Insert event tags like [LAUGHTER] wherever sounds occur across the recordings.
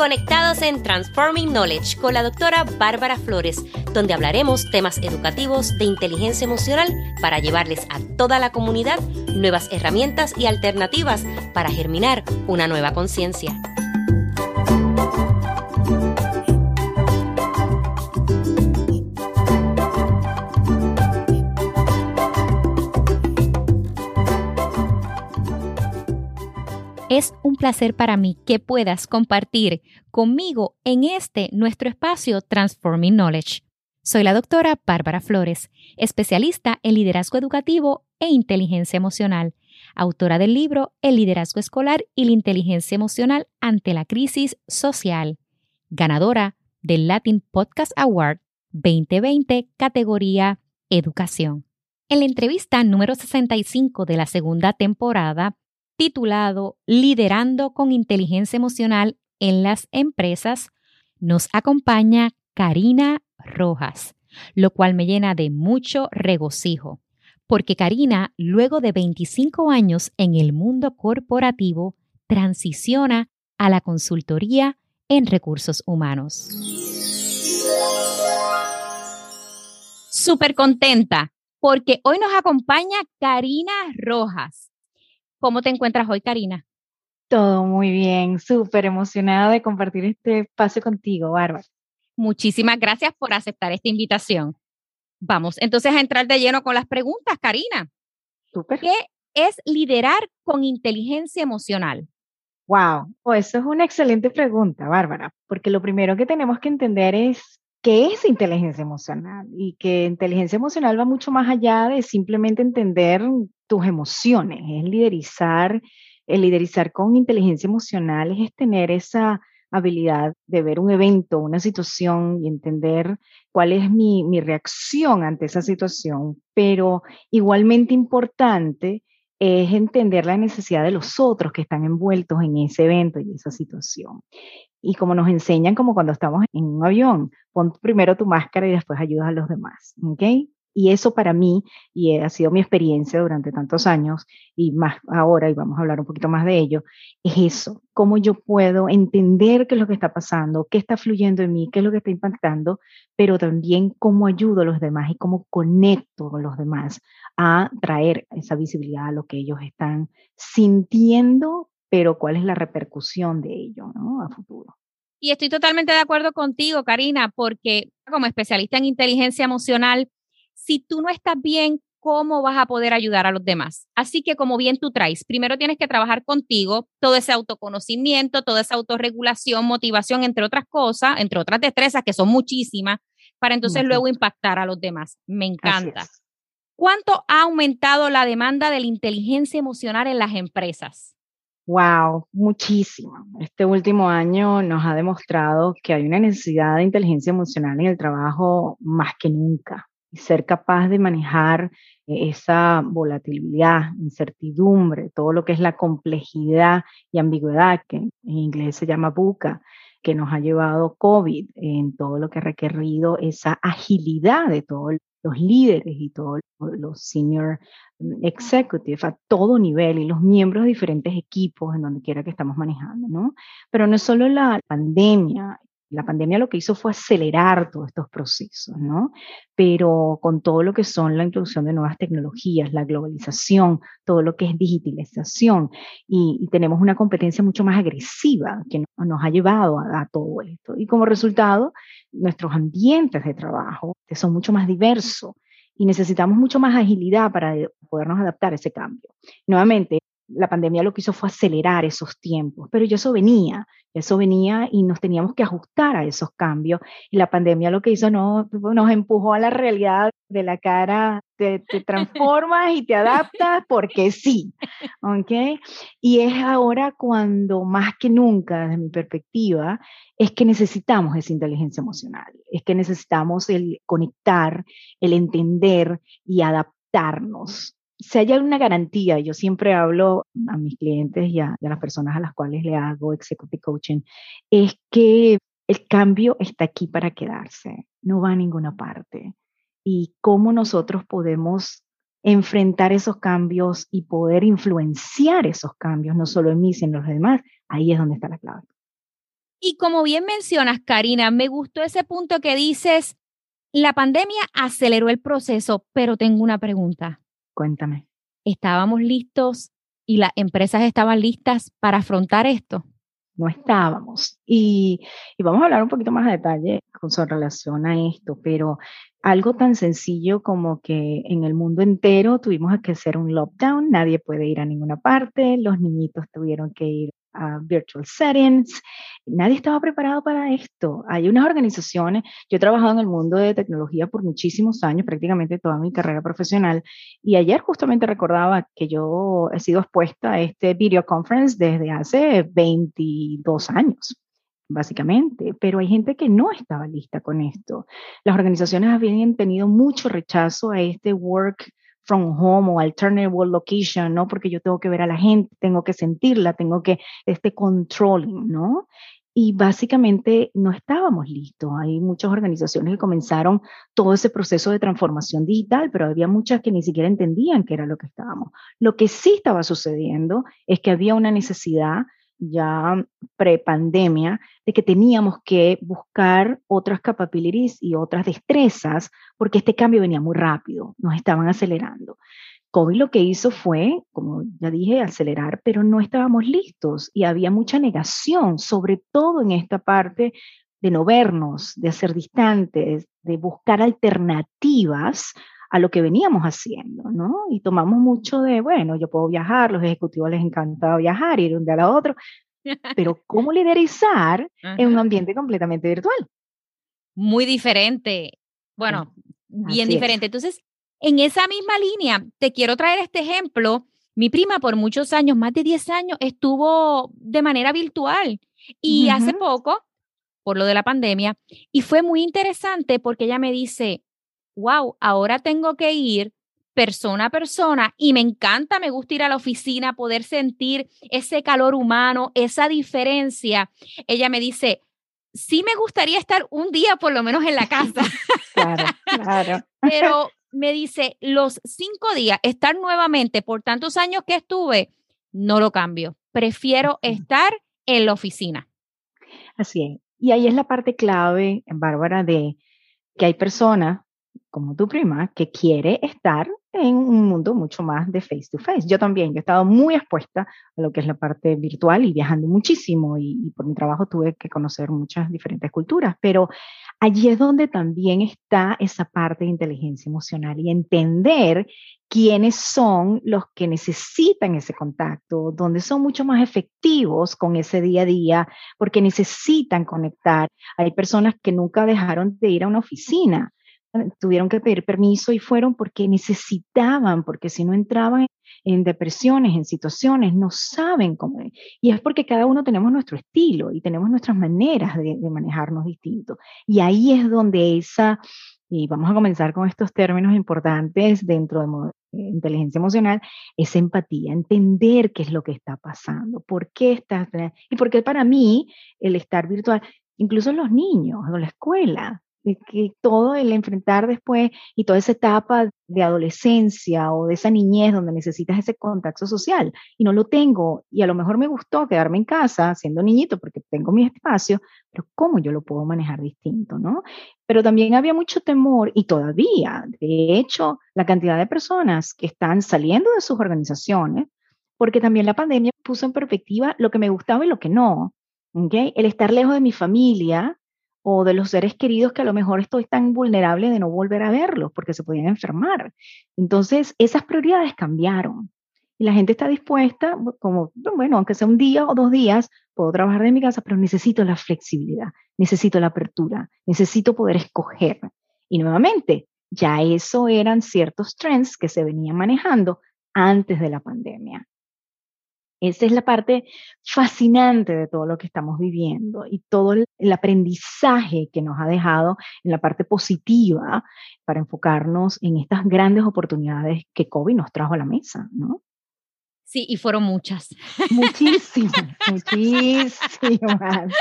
conectados en Transforming Knowledge con la doctora Bárbara Flores, donde hablaremos temas educativos de inteligencia emocional para llevarles a toda la comunidad nuevas herramientas y alternativas para germinar una nueva conciencia. Placer para mí que puedas compartir conmigo en este nuestro espacio Transforming Knowledge. Soy la doctora Bárbara Flores, especialista en liderazgo educativo e inteligencia emocional, autora del libro El liderazgo escolar y la inteligencia emocional ante la crisis social, ganadora del Latin Podcast Award 2020 categoría Educación. En la entrevista número 65 de la segunda temporada, titulado Liderando con Inteligencia Emocional en las Empresas, nos acompaña Karina Rojas, lo cual me llena de mucho regocijo, porque Karina, luego de 25 años en el mundo corporativo, transiciona a la consultoría en recursos humanos. Súper contenta porque hoy nos acompaña Karina Rojas. ¿Cómo te encuentras hoy, Karina? Todo muy bien, súper emocionada de compartir este espacio contigo, Bárbara. Muchísimas gracias por aceptar esta invitación. Vamos entonces a entrar de lleno con las preguntas, Karina. Súper. ¿Qué es liderar con inteligencia emocional? Wow, oh, eso es una excelente pregunta, Bárbara, porque lo primero que tenemos que entender es qué es inteligencia emocional y que inteligencia emocional va mucho más allá de simplemente entender tus emociones, es liderizar, el liderizar con inteligencia emocional es tener esa habilidad de ver un evento, una situación y entender cuál es mi, mi reacción ante esa situación, pero igualmente importante es entender la necesidad de los otros que están envueltos en ese evento y esa situación. Y como nos enseñan, como cuando estamos en un avión, pon primero tu máscara y después ayudas a los demás. ¿Ok? Y eso para mí, y ha sido mi experiencia durante tantos años, y más ahora, y vamos a hablar un poquito más de ello, es eso, cómo yo puedo entender qué es lo que está pasando, qué está fluyendo en mí, qué es lo que está impactando, pero también cómo ayudo a los demás y cómo conecto con los demás a traer esa visibilidad a lo que ellos están sintiendo, pero cuál es la repercusión de ello ¿no? a futuro. Y estoy totalmente de acuerdo contigo, Karina, porque como especialista en inteligencia emocional, si tú no estás bien, ¿cómo vas a poder ayudar a los demás? Así que como bien tú traes, primero tienes que trabajar contigo, todo ese autoconocimiento, toda esa autorregulación, motivación, entre otras cosas, entre otras destrezas que son muchísimas, para entonces luego impactar a los demás. Me encanta. ¿Cuánto ha aumentado la demanda de la inteligencia emocional en las empresas? Wow, muchísimo. Este último año nos ha demostrado que hay una necesidad de inteligencia emocional en el trabajo más que nunca y ser capaz de manejar eh, esa volatilidad, incertidumbre, todo lo que es la complejidad y ambigüedad, que en inglés se llama buca, que nos ha llevado COVID, en todo lo que ha requerido esa agilidad de todos los líderes y todos los senior mm, executives a todo nivel y los miembros de diferentes equipos en donde quiera que estamos manejando, ¿no? Pero no es solo la pandemia la pandemia lo que hizo fue acelerar todos estos procesos, ¿no? Pero con todo lo que son la introducción de nuevas tecnologías, la globalización, todo lo que es digitalización, y, tenemos una competencia mucho más agresiva que nos ha llevado a, todo esto. Y como resultado, nuestros ambientes de trabajo son mucho más diversos y necesitamos mucho más agilidad para podernos adaptar a ese cambio. Nuevamente, la pandemia lo que hizo fue acelerar esos tiempos, pero ya eso venía, eso venía y nos teníamos que ajustar a esos cambios. Y la pandemia lo que hizo no, nos empujó a la realidad de la cara, te, te transformas y te adaptas porque sí, ¿ok? Y es ahora cuando más que nunca, desde mi perspectiva, es que necesitamos esa inteligencia emocional, es que necesitamos el conectar, el entender y adaptarnos si hay alguna garantía, yo siempre hablo a mis clientes y a, las personas a las cuales le hago executive coaching, es que el cambio está aquí para quedarse, no va a ninguna parte. Y cómo nosotros podemos enfrentar esos cambios y poder influenciar esos cambios, no solo en mí, sino en los demás, ahí es donde está la clave. Y como bien mencionas, Karina, me gustó ese punto que dices, la pandemia aceleró el proceso, pero tengo una pregunta. Cuéntame. ¿Estábamos listos y las empresas estaban listas para afrontar esto? No estábamos. Y, y vamos a hablar un poquito más a detalle con su relación a esto, pero algo tan sencillo como que en el mundo entero tuvimos que hacer un lockdown, nadie puede ir a ninguna parte, los niñitos tuvieron que ir virtual settings, nadie estaba preparado para esto. Hay unas organizaciones, yo he trabajado en el mundo de tecnología por muchísimos años, prácticamente toda mi carrera profesional, y ayer justamente recordaba que yo he sido expuesta a este video conference desde hace 22 años básicamente, pero hay gente que no estaba lista con esto. Las organizaciones habían tenido mucho rechazo a este work from home o alternative location, ¿no? Porque yo tengo que ver a la gente, tengo que sentirla, tengo que, este controlling, ¿no? Y básicamente no estábamos listos. Hay muchas organizaciones que comenzaron todo ese proceso de transformación digital, pero había muchas que ni siquiera entendían qué era lo que estábamos. Lo que sí estaba sucediendo es que había una necesidad ya pre-pandemia, de que teníamos que buscar otras capabilities y otras destrezas, porque este cambio venía muy rápido, nos estaban acelerando. COVID lo que hizo fue, como ya dije, acelerar, pero no estábamos listos y había mucha negación, sobre todo en esta parte de no vernos, de ser distantes, de buscar alternativas a lo que veníamos haciendo, ¿no? Y tomamos mucho de, bueno, yo puedo viajar, los ejecutivos les encanta viajar, ir de un día a otro, [LAUGHS] pero ¿cómo liderizar en un ambiente completamente virtual? Muy diferente. Bueno, bien diferente. Entonces, en esa misma línea, te quiero traer este ejemplo. Mi prima por muchos años, más de 10 años, estuvo de manera virtual y hace poco, por lo de la pandemia, y fue muy interesante porque ella me dice, wow, ahora tengo que ir persona a persona y me encanta, me gusta ir a la oficina, poder sentir ese calor humano, esa diferencia. Ella me dice, sí me gustaría estar un día por lo menos en la casa. [LAUGHS] claro, claro. [LAUGHS] Pero me dice, los cinco días, estar nuevamente por tantos años que estuve, no lo cambio. Prefiero estar en la oficina. Así es. Y ahí es la parte clave, Bárbara, de que hay personas como tu prima, que quiere estar en un mundo mucho más de face to face. Yo también, yo he estado muy expuesta a lo que es la parte virtual y viajando muchísimo y, por mi trabajo tuve que conocer muchas diferentes culturas, pero allí es donde también está esa parte de inteligencia emocional y entender quiénes son los que necesitan ese contacto, donde son mucho más efectivos con ese día a día, porque necesitan conectar. Hay personas que nunca dejaron de ir a una oficina tuvieron que pedir permiso y fueron porque necesitaban, porque si no entraban en depresiones, en situaciones, no saben cómo. Y es porque cada uno tenemos nuestro estilo y tenemos nuestras maneras de, manejarnos distintos. Y ahí es donde esa, y vamos a comenzar con estos términos importantes dentro de inteligencia emocional, esa empatía, entender qué es lo que está pasando, por qué estás, y porque para mí el estar virtual, incluso los niños o la escuela, que todo el enfrentar después y toda esa etapa de adolescencia o de esa niñez donde necesitas ese contacto social y no lo tengo y a lo mejor me gustó quedarme en casa siendo niñito porque tengo mi espacio, pero ¿cómo yo lo puedo manejar distinto, no? Pero también había mucho temor y todavía, de hecho, la cantidad de personas que están saliendo de sus organizaciones, porque también la pandemia puso en perspectiva lo que me gustaba y lo que no. ¿okay? El estar lejos de mi familia, o de los seres queridos que a lo mejor estoy tan vulnerable de no volver a verlos porque se podían enfermar. Entonces, esas prioridades cambiaron y la gente está dispuesta, como, bueno, aunque sea un día o dos días, puedo trabajar de mi casa, pero necesito la flexibilidad, necesito la apertura, necesito poder escoger. Y nuevamente, ya eso eran ciertos trends que se venían manejando antes de la pandemia. Esa es la parte fascinante de todo lo que estamos viviendo y todo el, aprendizaje que nos ha dejado en la parte positiva para enfocarnos en estas grandes oportunidades que COVID nos trajo a la mesa, ¿no? Sí, y fueron muchas. Muchísimas, [LAUGHS] muchísimas,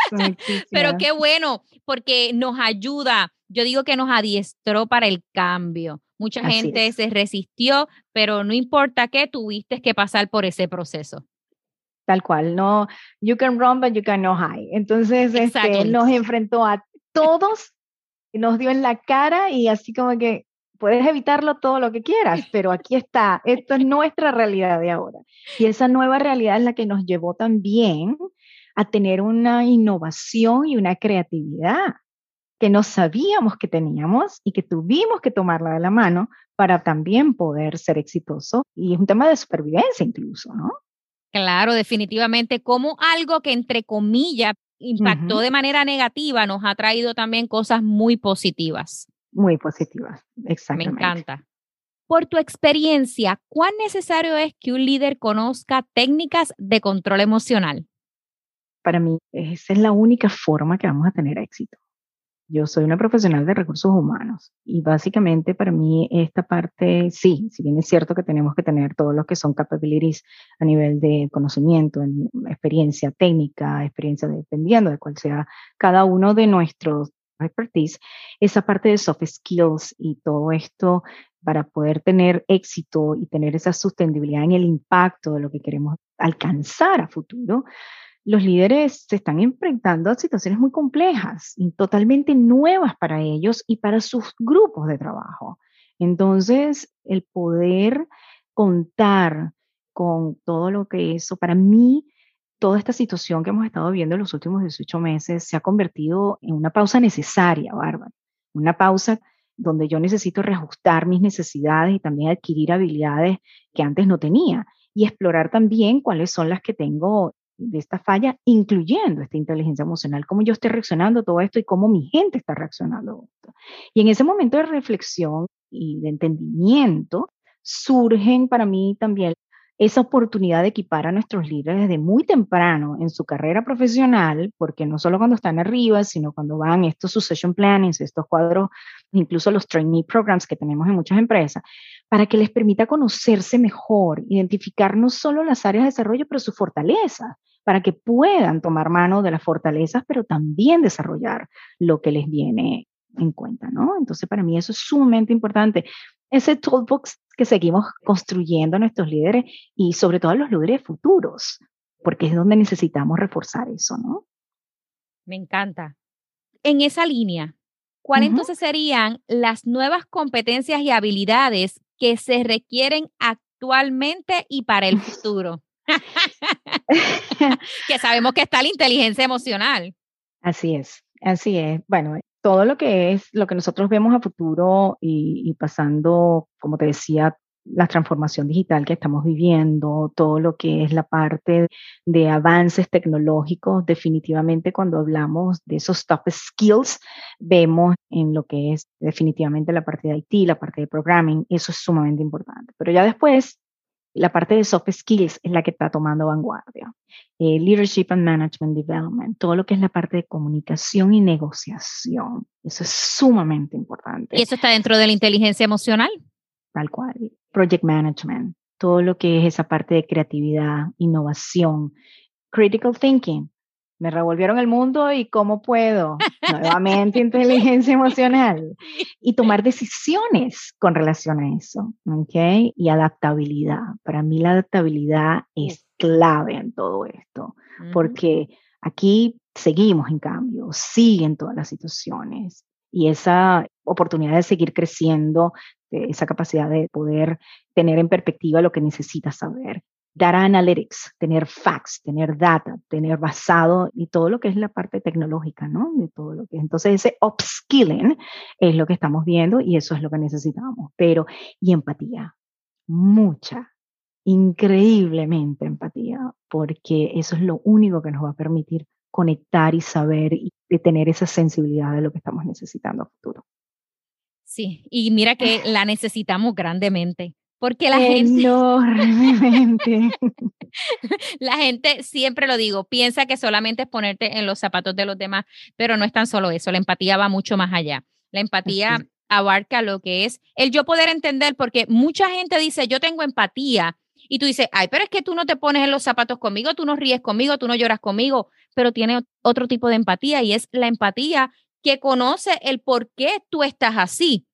Pero qué bueno, porque nos ayuda, yo digo que nos adiestró para el cambio. Mucha gente se resistió, pero no importa qué, tuviste que pasar por ese proceso. Tal cual, no, you can run, but you can no hide. Entonces, este, nos enfrentó a todos, nos dio en la cara y así como que puedes evitarlo todo lo que quieras, [LAUGHS] pero aquí está, esto es nuestra realidad de ahora. Y esa nueva realidad es la que nos llevó también a tener una innovación y una creatividad que no sabíamos que teníamos y que tuvimos que tomarla de la mano para también poder ser exitoso. Y es un tema de supervivencia incluso, ¿no? Claro, definitivamente, como algo que entre comillas impactó de manera negativa nos ha traído también cosas muy positivas. Muy positivas, exactamente. Me encanta. Por tu experiencia, ¿cuán necesario es que un líder conozca técnicas de control emocional? Para mí, esa es la única forma que vamos a tener éxito. Yo soy una profesional de recursos humanos y básicamente para mí esta parte, sí, si bien es cierto que tenemos que tener todos los que son capabilities a nivel de conocimiento, experiencia técnica, experiencia dependiendo de cuál sea cada uno de nuestros expertise, esa parte de soft skills y todo esto para poder tener éxito y tener esa sostenibilidad en el impacto de lo que queremos alcanzar a futuro, los líderes se están enfrentando a situaciones muy complejas y totalmente nuevas para ellos y para sus grupos de trabajo. Entonces, el poder contar con todo lo que eso, para mí, toda esta situación que hemos estado viendo en los últimos 18 meses se ha convertido en una pausa necesaria, Bárbara. Una pausa donde yo necesito reajustar mis necesidades y también adquirir habilidades que antes no tenía y explorar también cuáles son las que tengo de esta falla, incluyendo esta inteligencia emocional, cómo yo estoy reaccionando a todo esto y cómo mi gente está reaccionando a esto. Y en ese momento de reflexión y de entendimiento, surgen para mí también esa oportunidad de equipar a nuestros líderes desde muy temprano en su carrera profesional, porque no solo cuando están arriba, sino cuando van estos succession plannings, estos cuadros, incluso los trainee programs que tenemos en muchas empresas, para que les permita conocerse mejor, identificar no solo las áreas de desarrollo, pero sus fortalezas, para que puedan tomar mano de las fortalezas, pero también desarrollar lo que les viene en cuenta, ¿no? Entonces, para mí eso es sumamente importante. Ese toolbox que seguimos construyendo nuestros líderes y sobre todo los líderes futuros, porque es donde necesitamos reforzar eso, ¿no? Me encanta. En esa línea, ¿cuáles entonces serían las nuevas competencias y habilidades que se requieren actualmente y para el futuro? [LAUGHS] que sabemos que está la inteligencia emocional. Así es, así es. Bueno, todo lo que es lo que nosotros vemos a futuro y, pasando, como te decía, la transformación digital que estamos viviendo, todo lo que es la parte de avances tecnológicos, definitivamente cuando hablamos de esos top skills, vemos en lo que es definitivamente la parte de IT, la parte de programming, eso es sumamente importante. Pero ya después la parte de soft skills es la que está tomando vanguardia. Eh, leadership and Management Development, todo lo que es la parte de comunicación y negociación. Eso es sumamente importante. ¿Y eso está dentro de la inteligencia emocional? Tal cual. Project Management, todo lo que es esa parte de creatividad, innovación, critical thinking, me revolvieron el mundo y cómo puedo. Nuevamente [LAUGHS] inteligencia emocional. Y tomar decisiones con relación a eso. ¿ok? Y adaptabilidad. Para mí la adaptabilidad es clave en todo esto, porque aquí seguimos en cambio, siguen todas las situaciones. Y esa oportunidad de seguir creciendo, esa capacidad de poder tener en perspectiva lo que necesitas saber data analytics, tener facts, tener data, tener basado y todo lo que es la parte tecnológica, ¿no? De todo lo que entonces ese upskilling es lo que estamos viendo y eso es lo que necesitamos. Pero y empatía, mucha, increíblemente empatía, porque eso es lo único que nos va a permitir conectar y saber y tener esa sensibilidad de lo que estamos necesitando a futuro. Sí, y mira que la necesitamos grandemente. Porque la gente. [LAUGHS] la gente, siempre lo digo, piensa que solamente es ponerte en los zapatos de los demás, pero no es tan solo eso. La empatía va mucho más allá. La empatía abarca lo que es el yo poder entender, porque mucha gente dice, yo tengo empatía. Y tú dices, ay, pero es que tú no te pones en los zapatos conmigo, tú no ríes conmigo, tú no lloras conmigo, pero tiene otro tipo de empatía y es la empatía que conoce el por qué tú estás así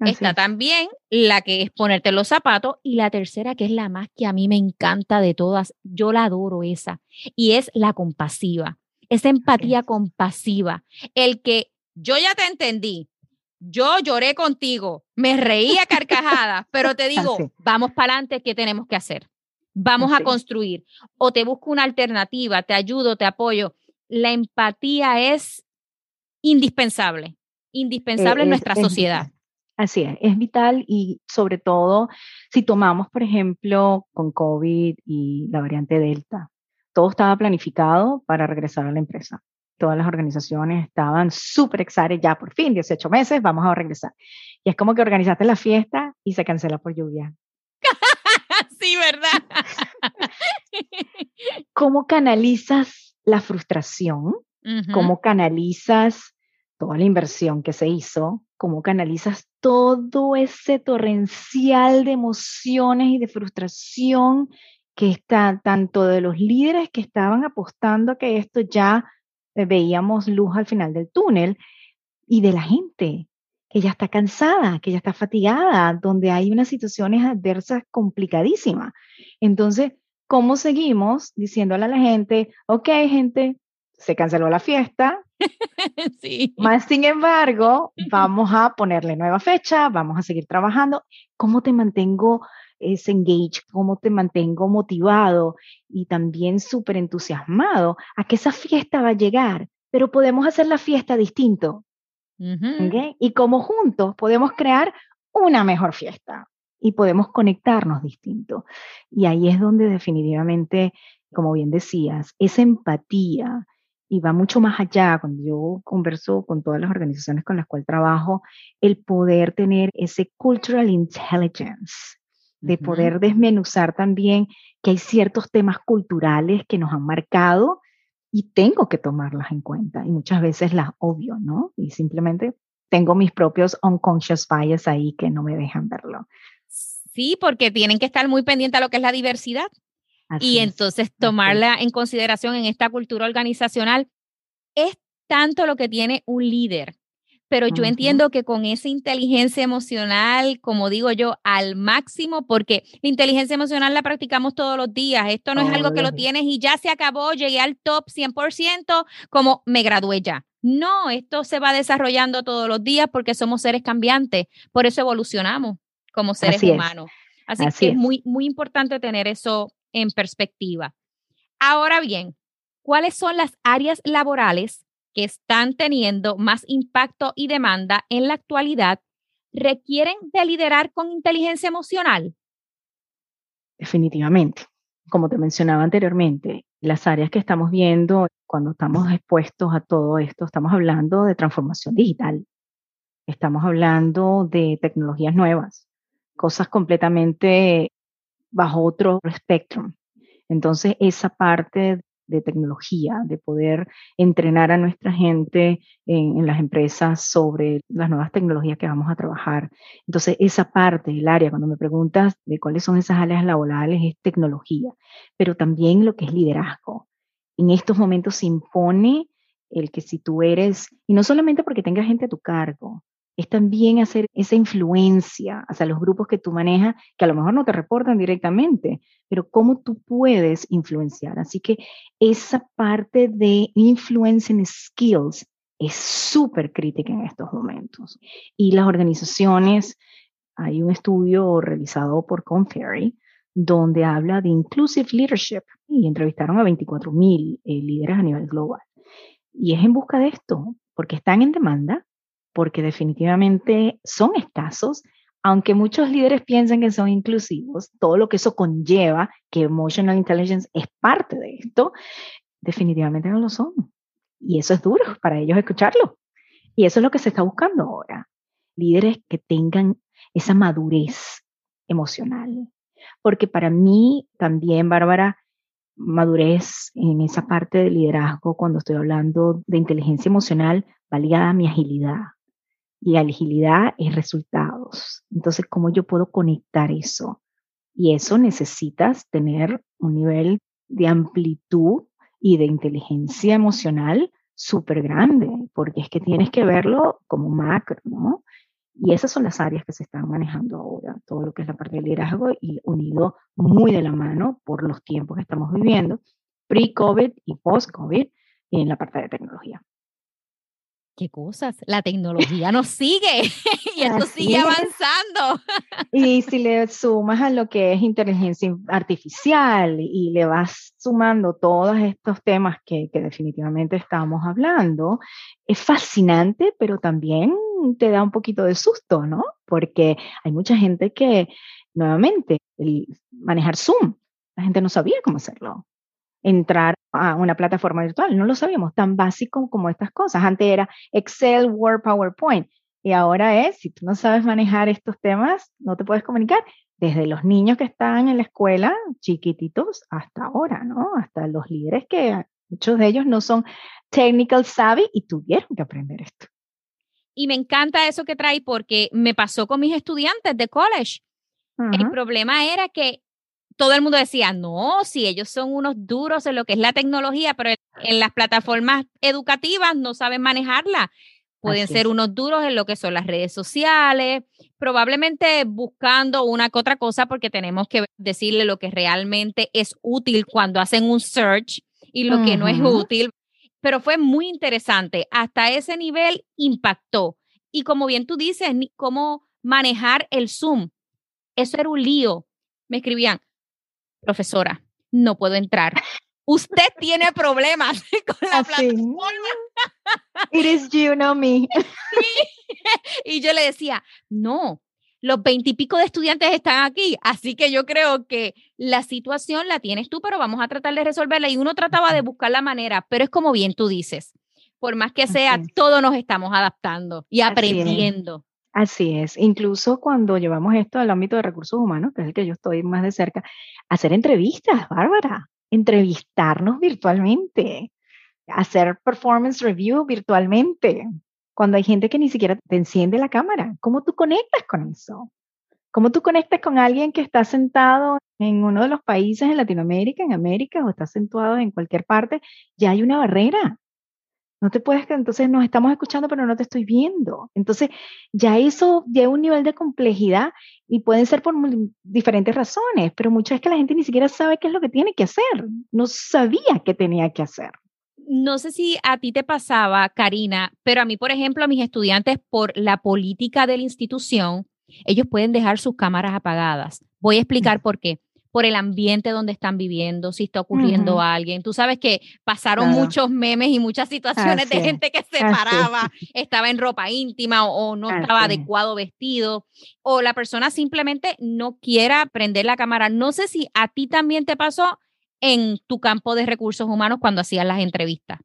Está también la que es ponerte los zapatos y la tercera que es la más que a mí me encanta de todas, yo la adoro esa, y es la compasiva, esa empatía compasiva, el que yo ya te entendí, yo lloré contigo, me reía carcajada, pero te [LAUGHS] digo, vamos para adelante, ¿qué tenemos que hacer? Vamos a construir o te busco una alternativa, te ayudo, te apoyo. La empatía es indispensable, indispensable en nuestra sociedad. Así es, es vital y sobre todo si tomamos, por ejemplo, con COVID y la variante Delta, todo estaba planificado para regresar a la empresa. Todas las organizaciones estaban súper excited, ya por fin, 18 meses, vamos a regresar. Y es como que organizaste la fiesta y se cancela por lluvia. [LAUGHS] sí, ¿verdad? ¿Cómo canalizas la frustración? ¿Cómo canalizas toda la inversión que se hizo? cómo canalizas todo ese torrencial de emociones y de frustración que está tanto de los líderes que estaban apostando a que esto ya eh, veíamos luz al final del túnel y de la gente que ya está cansada, que ya está fatigada, donde hay unas situaciones adversas complicadísimas. Entonces, ¿cómo seguimos diciéndole a la gente, ok, gente, se canceló la fiesta, [LAUGHS] sí. Más sin embargo, vamos a ponerle nueva fecha, vamos a seguir trabajando. ¿Cómo te mantengo ese engage? ¿Cómo te mantengo motivado y también súper entusiasmado a que esa fiesta va a llegar? Pero podemos hacer la fiesta distinto. Y como juntos podemos crear una mejor fiesta y podemos conectarnos distinto. Y ahí es donde definitivamente, como bien decías, esa empatía, y va mucho más allá. Cuando yo converso con todas las organizaciones con las cuales trabajo, el poder tener ese cultural intelligence, de poder desmenuzar también que hay ciertos temas culturales que nos han marcado y tengo que tomarlas en cuenta. Y muchas veces las obvio, ¿no? Y simplemente tengo mis propios unconscious bias ahí que no me dejan verlo. Sí, porque tienen que estar muy pendientes a lo que es la diversidad y entonces tomarla en consideración en esta cultura organizacional es tanto lo que tiene un líder. Pero yo entiendo que con esa inteligencia emocional, como digo yo, al máximo, porque la inteligencia emocional la practicamos todos los días. Esto no es algo que lo tienes y ya se acabó, llegué al top 100%, como me gradué ya. No, esto se va desarrollando todos los días porque somos seres cambiantes, por eso evolucionamos como seres humanos. Así, que es muy, muy importante tener eso en perspectiva. Ahora bien, ¿cuáles son las áreas laborales que están teniendo más impacto y demanda en la actualidad requieren de liderar con inteligencia emocional? Definitivamente. Como te mencionaba anteriormente, las áreas que estamos viendo cuando estamos expuestos a todo esto, estamos hablando de transformación digital, estamos hablando de tecnologías nuevas, cosas completamente bajo otro espectro. Entonces, esa parte de tecnología, de poder entrenar a nuestra gente en, las empresas sobre las nuevas tecnologías que vamos a trabajar. Entonces, esa parte del área, cuando me preguntas de cuáles son esas áreas laborales, es tecnología, pero también lo que es liderazgo. En estos momentos se impone el que si tú eres, y no solamente porque tengas gente a tu cargo, es también hacer esa influencia hacia los grupos que tú manejas, que a lo mejor no te reportan directamente, pero cómo tú puedes influenciar. Así que esa parte de influencing skills es súper crítica en estos momentos. Y las organizaciones, hay un estudio realizado por Conferry, donde habla de inclusive leadership y entrevistaron a 24 mil eh, líderes a nivel global. Y es en busca de esto, porque están en demanda, porque definitivamente son escasos, aunque muchos líderes piensen que son inclusivos, todo lo que eso conlleva, que emotional intelligence es parte de esto, definitivamente no lo son. Y eso es duro para ellos escucharlo. Y eso es lo que se está buscando ahora. Líderes que tengan esa madurez emocional. Porque para mí también, Bárbara, madurez en esa parte de liderazgo, cuando estoy hablando de inteligencia emocional, va ligada a mi agilidad, y agilidad es resultados. Entonces, ¿cómo yo puedo conectar eso? Y eso necesitas tener un nivel de amplitud y de inteligencia emocional súper grande, porque es que tienes que verlo como macro, ¿no? Y esas son las áreas que se están manejando ahora, todo lo que es la parte del liderazgo y unido muy de la mano por los tiempos que estamos viviendo, pre-COVID y post-COVID, en la parte de tecnología qué cosas, la tecnología nos sigue [LAUGHS] y esto sigue avanzando. Y si le sumas a lo que es inteligencia artificial y le vas sumando todos estos temas que, que definitivamente estamos hablando, es fascinante, pero también te da un poquito de susto, ¿no? Porque hay mucha gente que, nuevamente, el manejar Zoom, la gente no sabía cómo hacerlo entrar a una plataforma virtual. No lo sabíamos, tan básico como estas cosas. Antes era Excel, Word, PowerPoint. Y ahora es, si tú no sabes manejar estos temas, no te puedes comunicar. Desde los niños que están en la escuela, chiquititos, hasta ahora, ¿no? Hasta los líderes que muchos de ellos no son technical savvy y tuvieron que aprender esto. Y me encanta eso que trae porque me pasó con mis estudiantes de college. El problema era que todo el mundo decía, no, si ellos son unos duros en lo que es la tecnología, pero en las plataformas educativas no saben manejarla. Pueden ser unos duros en lo que son las redes sociales, probablemente buscando una que otra cosa porque tenemos que decirle lo que realmente es útil cuando hacen un search y lo que no es útil. Pero fue muy interesante. Hasta ese nivel impactó. Y como bien tú dices, cómo manejar el Zoom. Eso era un lío. Me escribían, profesora, no puedo entrar. Usted tiene problemas [LAUGHS] con la plataforma. It is you, no me. [LAUGHS] Y yo le decía, no, los veintipico de estudiantes están aquí, así que yo creo que la situación la tienes tú, pero vamos a tratar de resolverla. Y uno trataba de buscar la manera, pero es como bien tú dices, por más que sea, todos nos estamos adaptando y aprendiendo. Así es, incluso cuando llevamos esto al ámbito de recursos humanos, que es el que yo estoy más de cerca, hacer entrevistas, Bárbara, entrevistarnos virtualmente, hacer performance review virtualmente, cuando hay gente que ni siquiera te enciende la cámara. ¿Cómo tú conectas con eso? ¿Cómo tú conectas con alguien que está sentado en uno de los países en Latinoamérica, en América, o está sentado en cualquier parte? Ya hay una barrera. No te puedes, entonces nos estamos escuchando, pero no te estoy viendo. Entonces, ya eso lleva un nivel de complejidad y pueden ser por diferentes razones, pero muchas veces que la gente ni siquiera sabe qué es lo que tiene que hacer. No sabía qué tenía que hacer. No sé si a ti te pasaba, Karina, pero a mí, por ejemplo, a mis estudiantes, por la política de la institución, ellos pueden dejar sus cámaras apagadas. Voy a explicar por qué por el ambiente donde están viviendo, si está ocurriendo alguien. Tú sabes que pasaron muchos memes y muchas situaciones de gente que se paraba, estaba en ropa íntima o, no estaba adecuado vestido, o la persona simplemente no quiera prender la cámara. No sé si a ti también te pasó en tu campo de recursos humanos cuando hacías las entrevistas.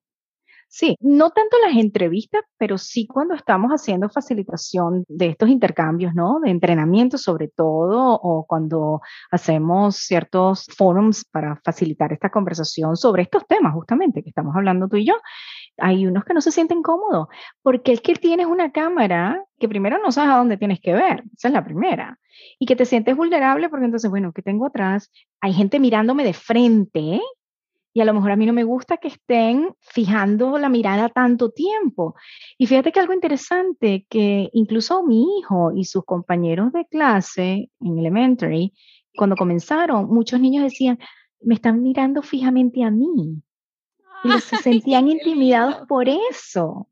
Sí, no tanto las entrevistas, pero sí cuando estamos haciendo facilitación de estos intercambios, ¿no? De entrenamiento sobre todo, o cuando hacemos ciertos forums para facilitar esta conversación sobre estos temas justamente que estamos hablando tú y yo. Hay unos que no se sienten cómodos, porque el que tienes una cámara que primero no sabes a dónde tienes que ver, esa es la primera, y que te sientes vulnerable porque entonces, bueno, ¿qué tengo atrás? Hay gente mirándome de frente, y a lo mejor a mí no me gusta que estén fijando la mirada tanto tiempo. Y fíjate que algo interesante, que incluso mi hijo y sus compañeros de clase en elementary, cuando comenzaron, muchos niños decían, me están mirando fijamente a mí. Y se [LAUGHS] sentían intimidados por eso.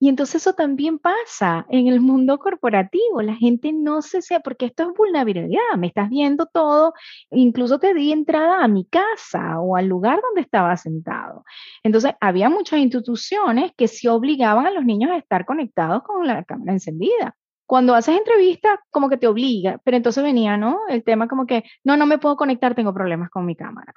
Y entonces eso también pasa en el mundo corporativo. La gente no se sea, porque esto es vulnerabilidad. Me estás viendo todo. Incluso te di entrada a mi casa o al lugar donde estaba sentado. Entonces, había muchas instituciones que sí obligaban a los niños a estar conectados con la cámara encendida. Cuando haces entrevistas, como que te obliga, pero entonces venía, ¿no? El tema como que, no, no me puedo conectar, tengo problemas con mi cámara.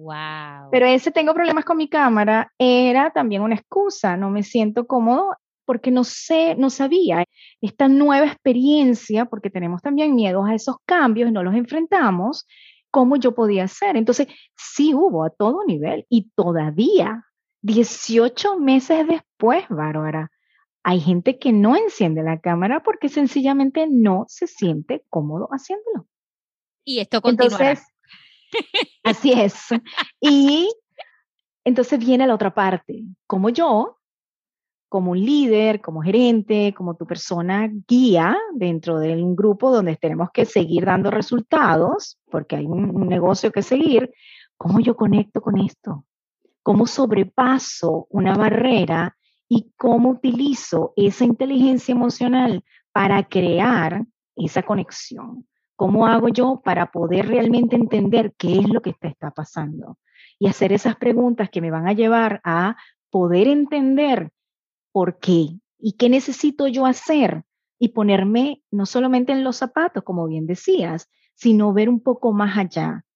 Wow. Pero ese tengo problemas con mi cámara era también una excusa, no me siento cómodo porque no sé, no sabía esta nueva experiencia, porque tenemos también miedos a esos cambios y no los enfrentamos, cómo yo podía hacer. Entonces, sí hubo a todo nivel y todavía, 18 meses después, Bárbara, hay gente que no enciende la cámara porque sencillamente no se siente cómodo haciéndolo. Y esto continuará. Entonces, Así es. Y entonces viene la otra parte. Como yo, como un líder, como gerente, como tu persona guía dentro de un grupo donde tenemos que seguir dando resultados, porque hay un, negocio que seguir, ¿cómo yo conecto con esto? ¿Cómo sobrepaso una barrera y cómo utilizo esa inteligencia emocional para crear esa conexión? ¿Cómo hago yo para poder realmente entender qué es lo que te está pasando? Y hacer esas preguntas que me van a llevar a poder entender por qué y qué necesito yo hacer y ponerme no solamente en los zapatos, como bien decías, sino ver un poco más allá.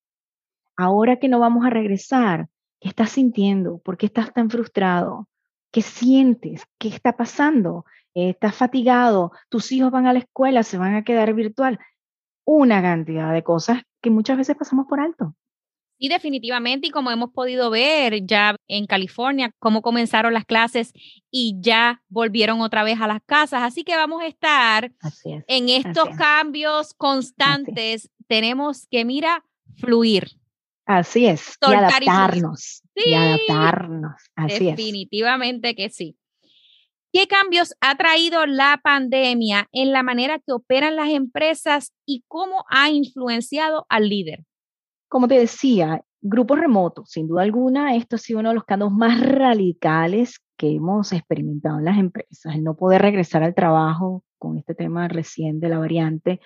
Ahora que no vamos a regresar, ¿qué estás sintiendo? ¿Por qué estás tan frustrado? ¿Qué sientes? ¿Qué está pasando? ¿Estás fatigado? ¿Tus hijos van a la escuela? ¿Se van a quedar virtual? Una cantidad de cosas que muchas veces pasamos por alto. Sí, definitivamente, y como hemos podido ver ya en California, cómo comenzaron las clases y ya volvieron otra vez a las casas. Así que vamos a estar en estos cambios constantes. Tenemos que, mira, fluir. Así es, y adaptarnos. Y adaptarnos. Así definitivamente que sí. ¿Qué cambios ha traído la pandemia en la manera que operan las empresas y cómo ha influenciado al líder? como te decía, grupos remotos, sin duda alguna, esto ha sido uno de los cambios más radicales que hemos experimentado en las empresas, el no poder regresar al trabajo con este tema recién de la variante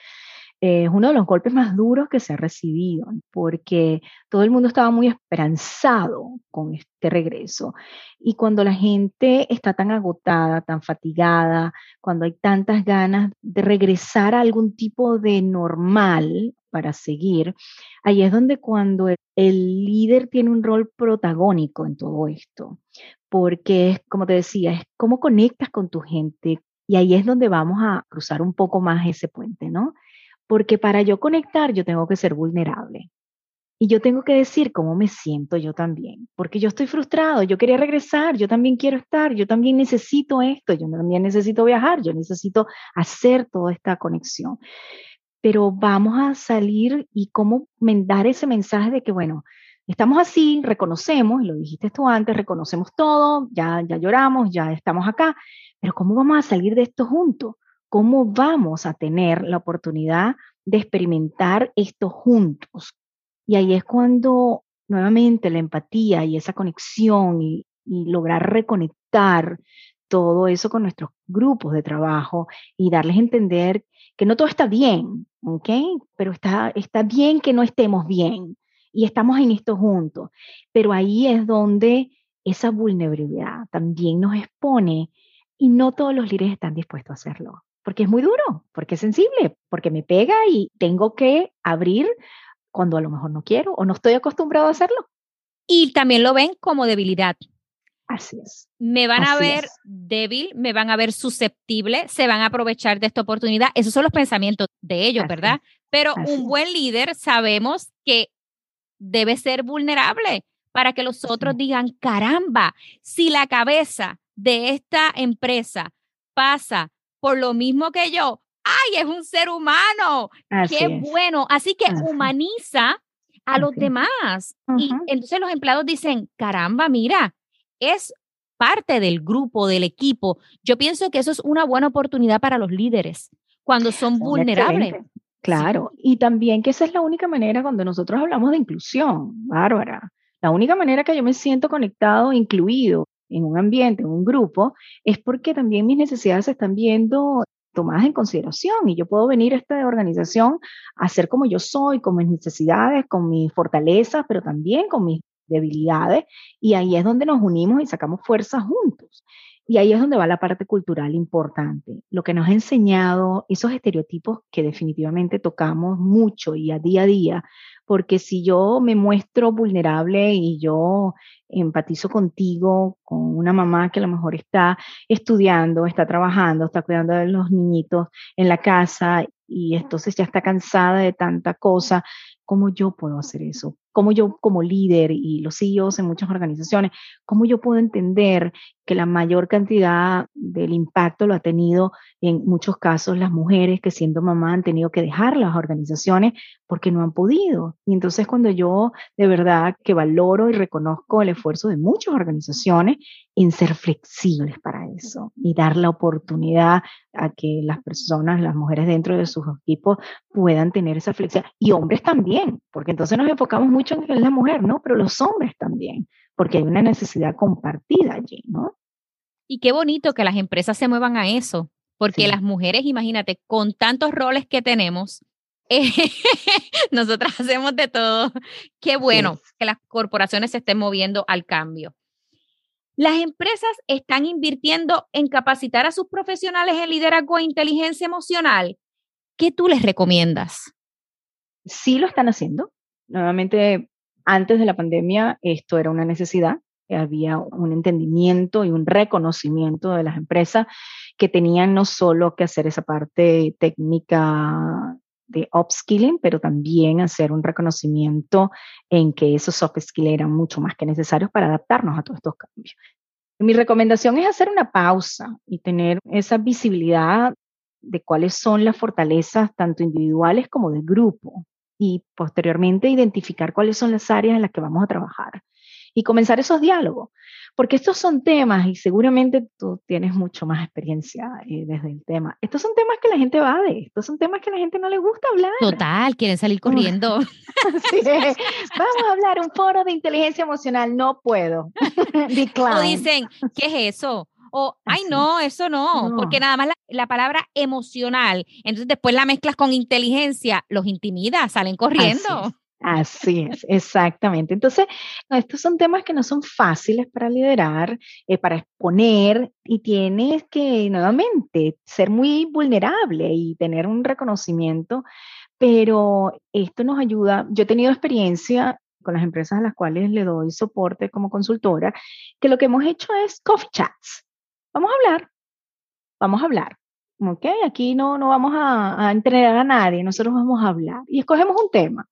es uno de los golpes más duros que se ha recibido, porque todo el mundo estaba muy esperanzado con este regreso. Y cuando la gente está tan agotada, tan fatigada, cuando hay tantas ganas de regresar a algún tipo de normal para seguir, ahí es donde cuando el, el líder tiene un rol protagónico en todo esto, porque es, como te decía, es cómo conectas con tu gente. Y ahí es donde vamos a cruzar un poco más ese puente, ¿no? Porque para yo conectar, yo tengo que ser vulnerable. Y yo tengo que decir cómo me siento yo también, porque yo estoy frustrado, yo quería regresar, yo también quiero estar, yo también necesito esto, yo también necesito viajar, yo necesito hacer toda esta conexión. Pero vamos a salir y cómo dar ese mensaje de que, bueno, estamos así, reconocemos, y lo dijiste tú antes, reconocemos todo, ya, ya lloramos, ya estamos acá, pero ¿cómo vamos a salir de esto juntos? ¿Cómo vamos a tener la oportunidad de experimentar esto juntos? Y ahí es cuando nuevamente la empatía y esa conexión y, lograr reconectar todo eso con nuestros grupos de trabajo y darles a entender que no todo está bien, ¿ok? Pero está, está bien que no estemos bien y estamos en esto juntos. Pero ahí es donde esa vulnerabilidad también nos expone y no todos los líderes están dispuestos a hacerlo porque es muy duro, porque es sensible, porque me pega y tengo que abrir cuando a lo mejor no quiero o no estoy acostumbrado a hacerlo. Y también lo ven como debilidad. Así es. Me van a ver débil, me van a ver susceptible, se van a aprovechar de esta oportunidad. Esos son los pensamientos de ellos, ¿verdad? Pero un buen líder sabemos que debe ser vulnerable para que los otros digan, caramba, si la cabeza de esta empresa pasa por lo mismo que yo. ¡Ay, es un ser humano! ¡Qué bueno! Así que humaniza a los demás. Y entonces los empleados dicen, caramba, mira, es parte del grupo, del equipo. Yo pienso que eso es una buena oportunidad para los líderes cuando son vulnerables. Claro, y también que esa es la única manera cuando nosotros hablamos de inclusión, Bárbara. La única manera que yo me siento conectado, incluido, en un ambiente, en un grupo, es porque también mis necesidades se están viendo tomadas en consideración y yo puedo venir a esta organización a ser como yo soy, con mis necesidades, con mis fortalezas, pero también con mis debilidades y ahí es donde nos unimos y sacamos fuerza juntos. Y ahí es donde va la parte cultural importante, lo que nos ha enseñado esos estereotipos que definitivamente tocamos mucho y a día a día, porque si yo me muestro vulnerable y yo empatizo contigo, con una mamá que a lo mejor está estudiando, está trabajando, está cuidando de los niñitos en la casa y entonces ya está cansada de tanta cosa, ¿cómo yo puedo hacer eso? cómo yo como líder y los CEOs en muchas organizaciones, cómo yo puedo entender que la mayor cantidad del impacto lo ha tenido en muchos casos las mujeres que siendo mamá han tenido que dejar las organizaciones porque no han podido. Y entonces cuando yo de verdad que valoro y reconozco el esfuerzo de muchas organizaciones en ser flexibles para eso y dar la oportunidad a que las personas, las mujeres dentro de sus equipos puedan tener esa flexibilidad y hombres también, porque entonces nos enfocamos mucho en la mujer, ¿no? Pero los hombres también, porque hay una necesidad compartida allí, ¿no? Y qué bonito que las empresas se muevan a eso, porque las mujeres, imagínate, con tantos roles que tenemos, eh, [LAUGHS] nosotras hacemos de todo. Qué bueno que las corporaciones se estén moviendo al cambio. Las empresas están invirtiendo en capacitar a sus profesionales en liderazgo e inteligencia emocional. ¿Qué tú les recomiendas? Sí lo están haciendo. Nuevamente, antes de la pandemia, esto era una necesidad había un entendimiento y un reconocimiento de las empresas que tenían no solo que hacer esa parte técnica de upskilling, pero también hacer un reconocimiento en que esos soft skills eran mucho más que necesarios para adaptarnos a todos estos cambios. Mi recomendación es hacer una pausa y tener esa visibilidad de cuáles son las fortalezas tanto individuales como del grupo y posteriormente identificar cuáles son las áreas en las que vamos a trabajar y comenzar esos diálogos. Porque estos son temas, y seguramente tú tienes mucho más experiencia eh, desde el tema, estos son temas que la gente va de, estos son temas que la gente no le gusta hablar. Total, quieren salir corriendo. [LAUGHS] Vamos a hablar un foro de inteligencia emocional, no puedo. [LAUGHS] o dicen, ¿qué es eso? O, ay, no, eso no, porque nada más la, la, palabra emocional, entonces después la mezclas con inteligencia, los intimida, salen corriendo. Así es, exactamente. Entonces, estos son temas que no son fáciles para liderar, eh, para exponer y tienes que nuevamente ser muy vulnerable y tener un reconocimiento, pero esto nos ayuda. Yo he tenido experiencia con las empresas a las cuales le doy soporte como consultora, que lo que hemos hecho es coffee chats. Vamos a hablar, vamos a hablar. ¿Ok? Aquí no, no vamos a, a entrenar a nadie, nosotros vamos a hablar y escogemos un tema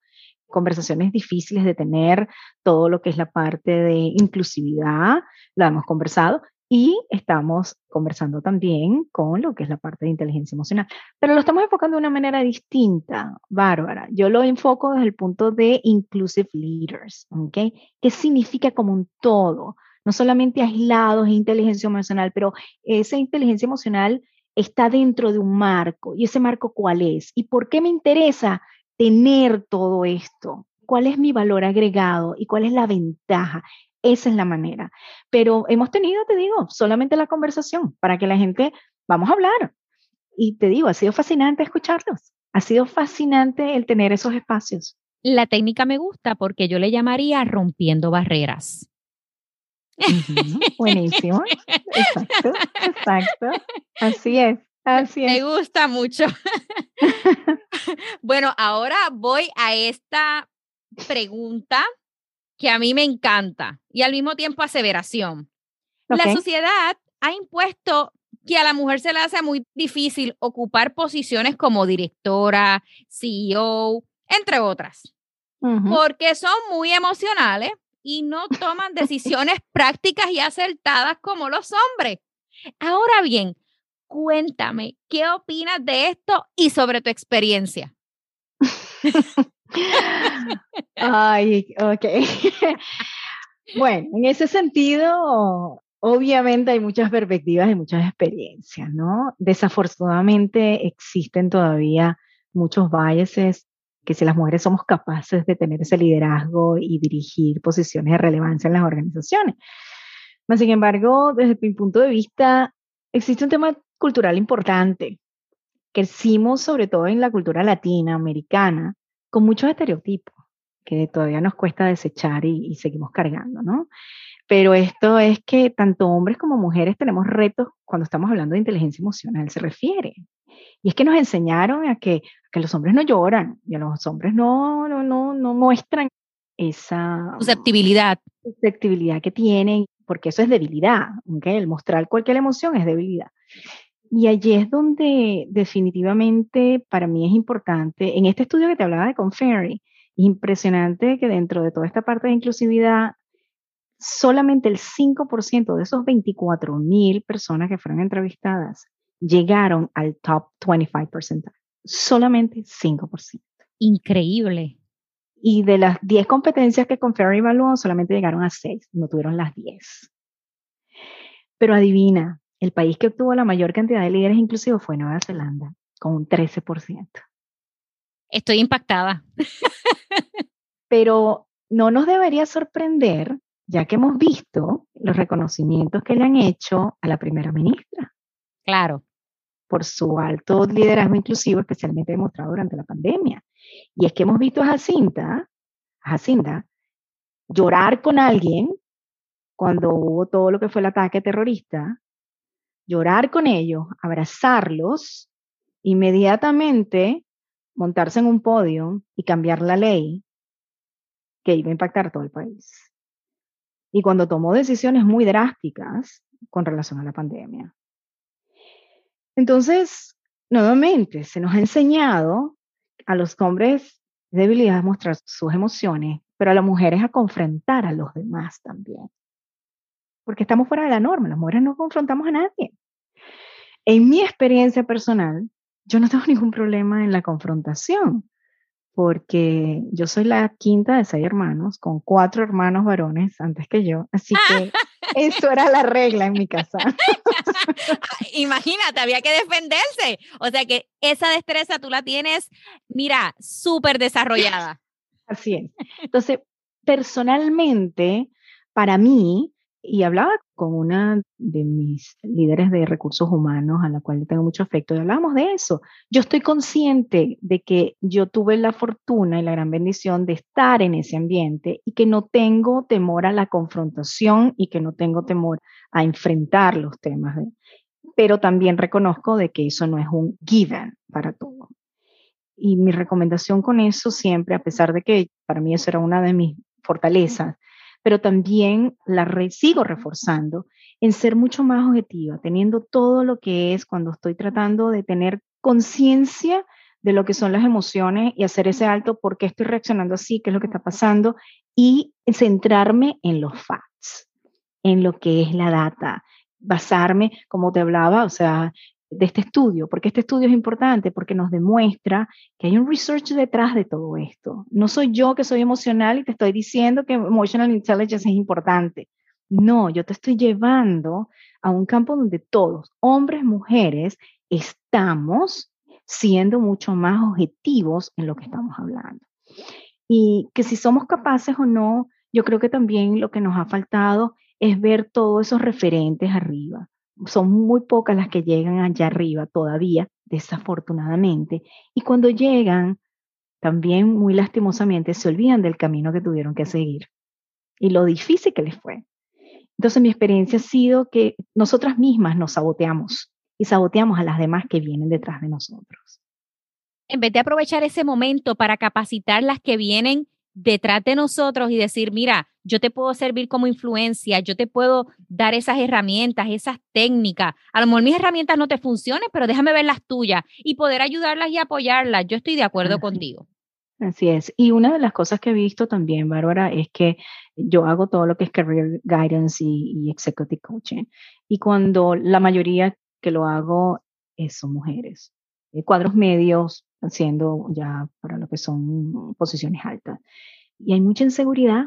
conversaciones difíciles de tener, todo lo que es la parte de inclusividad, lo hemos conversado y estamos conversando también con lo que es la parte de inteligencia emocional. Pero lo estamos enfocando de una manera distinta, Bárbara. Yo lo enfoco desde el punto de inclusive leaders, ¿ok? ¿Qué significa como un todo? No solamente aislados e inteligencia emocional, pero esa inteligencia emocional está dentro de un marco. ¿Y ese marco cuál es? ¿Y por qué me interesa tener todo esto? ¿Cuál es mi valor agregado y cuál es la ventaja? Esa es la manera. Pero hemos tenido, te digo, solamente la conversación para que la gente, vamos a hablar. Y te digo, ha sido fascinante escucharlos. Ha sido fascinante el tener esos espacios. La técnica me gusta porque yo le llamaría rompiendo barreras. buenísimo. [LAUGHS] Exacto, exacto. Así es. Así es. Me gusta mucho. [LAUGHS] [LAUGHS] bueno, ahora voy a esta pregunta que a mí me encanta y al mismo tiempo aseveración. La sociedad ha impuesto que a la mujer se le hace muy difícil ocupar posiciones como directora, CEO, entre otras, porque son muy emocionales y no toman [LAUGHS] decisiones prácticas y acertadas como los hombres. Ahora bien, cuéntame, ¿qué opinas de esto y sobre tu experiencia? [LAUGHS] Ay, ok. [LAUGHS] bueno, en ese sentido, obviamente hay muchas perspectivas y muchas experiencias, ¿no? Desafortunadamente existen todavía muchos biases que si las mujeres somos capaces de tener ese liderazgo y dirigir posiciones de relevancia en las organizaciones. Sin embargo, desde mi punto de vista, existe un tema cultural importante. Crecimos sobre todo en la cultura latinoamericana con muchos estereotipos que todavía nos cuesta desechar y, seguimos cargando, ¿no? Pero esto es que tanto hombres como mujeres tenemos retos cuando estamos hablando de inteligencia emocional, se refiere. Y es que nos enseñaron a que, que los hombres no lloran y a los hombres no, no, no, no muestran esa susceptibilidad. susceptibilidad que tienen, porque eso es debilidad, ¿okay? El mostrar cualquier emoción es debilidad. Y allí es donde definitivamente para mí es importante, en este estudio que te hablaba de Conferry, Impresionante que dentro de toda esta parte de inclusividad, solamente el 5% de esos 24 mil personas que fueron entrevistadas llegaron al top 25%. Solamente 5%. Increíble. Y de las 10 competencias que Conferry evaluó, solamente llegaron a 6, no tuvieron las 10. Pero adivina, el país que obtuvo la mayor cantidad de líderes inclusivos fue Nueva Zelanda, con un 13%. Estoy impactada. Pero no nos debería sorprender, ya que hemos visto los reconocimientos que le han hecho a la primera ministra. Claro. Por su alto liderazgo inclusivo, especialmente demostrado durante la pandemia. Y es que hemos visto a Jacinta, a Jacinta llorar con alguien cuando hubo todo lo que fue el ataque terrorista, llorar con ellos, abrazarlos, inmediatamente montarse en un podio y cambiar la ley que iba a impactar todo el país. Y cuando tomó decisiones muy drásticas con relación a la pandemia. Entonces, nuevamente, se nos ha enseñado a los hombres debilidad a mostrar sus emociones, pero a las mujeres a confrontar a los demás también. Porque estamos fuera de la norma, las mujeres no confrontamos a nadie. En mi experiencia personal, yo no tengo [LAUGHS] ningún problema en la confrontación, porque yo soy la quinta de seis hermanos, con cuatro hermanos varones antes que yo, así que [LAUGHS] eso era la regla en mi casa. [LAUGHS] Imagínate, había que defenderse. O sea que esa destreza tú la tienes, mira, súper desarrollada. Así es. Entonces, personalmente, para mí, y hablaba con una de mis líderes de recursos humanos, a la cual le tengo mucho afecto, y hablábamos de eso. Yo estoy consciente de que yo tuve la fortuna y la gran bendición de estar en ese ambiente y que no tengo temor a la confrontación y que no tengo temor a enfrentar los temas. pero también reconozco de que eso no es un given para todo. Y mi recomendación con eso siempre, a pesar de que para mí eso era una de mis fortalezas, pero también la sigo reforzando en ser mucho más objetiva, teniendo todo lo que es cuando estoy tratando de tener conciencia de lo que son las emociones y hacer ese alto, por qué estoy reaccionando así, qué es lo que está pasando, y centrarme en los facts, en lo que es la data, basarme, como te hablaba, o sea, de este estudio, porque este estudio es importante, porque nos demuestra que hay un research detrás de todo esto. No soy yo que soy emocional y te estoy diciendo que emotional intelligence es importante. No, yo te estoy llevando a un campo donde todos, hombres, mujeres, estamos siendo mucho más objetivos en lo que estamos hablando. Y que si somos capaces o no, yo creo que también lo que nos ha faltado es ver todos esos referentes arriba son muy pocas las que llegan allá arriba todavía, desafortunadamente. Y cuando llegan, también muy lastimosamente se olvidan del camino que tuvieron que seguir y lo difícil que les fue. Entonces mi experiencia ha sido que nosotras mismas nos saboteamos y saboteamos a las demás que vienen detrás de nosotros. En vez de aprovechar ese momento para capacitar las que vienen detrás de nosotros y decir, mira, yo te puedo servir como influencia, yo te puedo dar esas herramientas, esas técnicas. A lo mejor mis herramientas no te funcionen, pero déjame ver las tuyas y poder ayudarlas y apoyarlas. Yo estoy de acuerdo contigo. Así es. Y una de las cosas que he visto también, Bárbara, es que yo hago todo lo que es career guidance y, executive coaching. Y cuando la mayoría que lo hago son mujeres. Eh, cuadros medios, haciendo ya para lo que son posiciones altas. Y hay mucha inseguridad,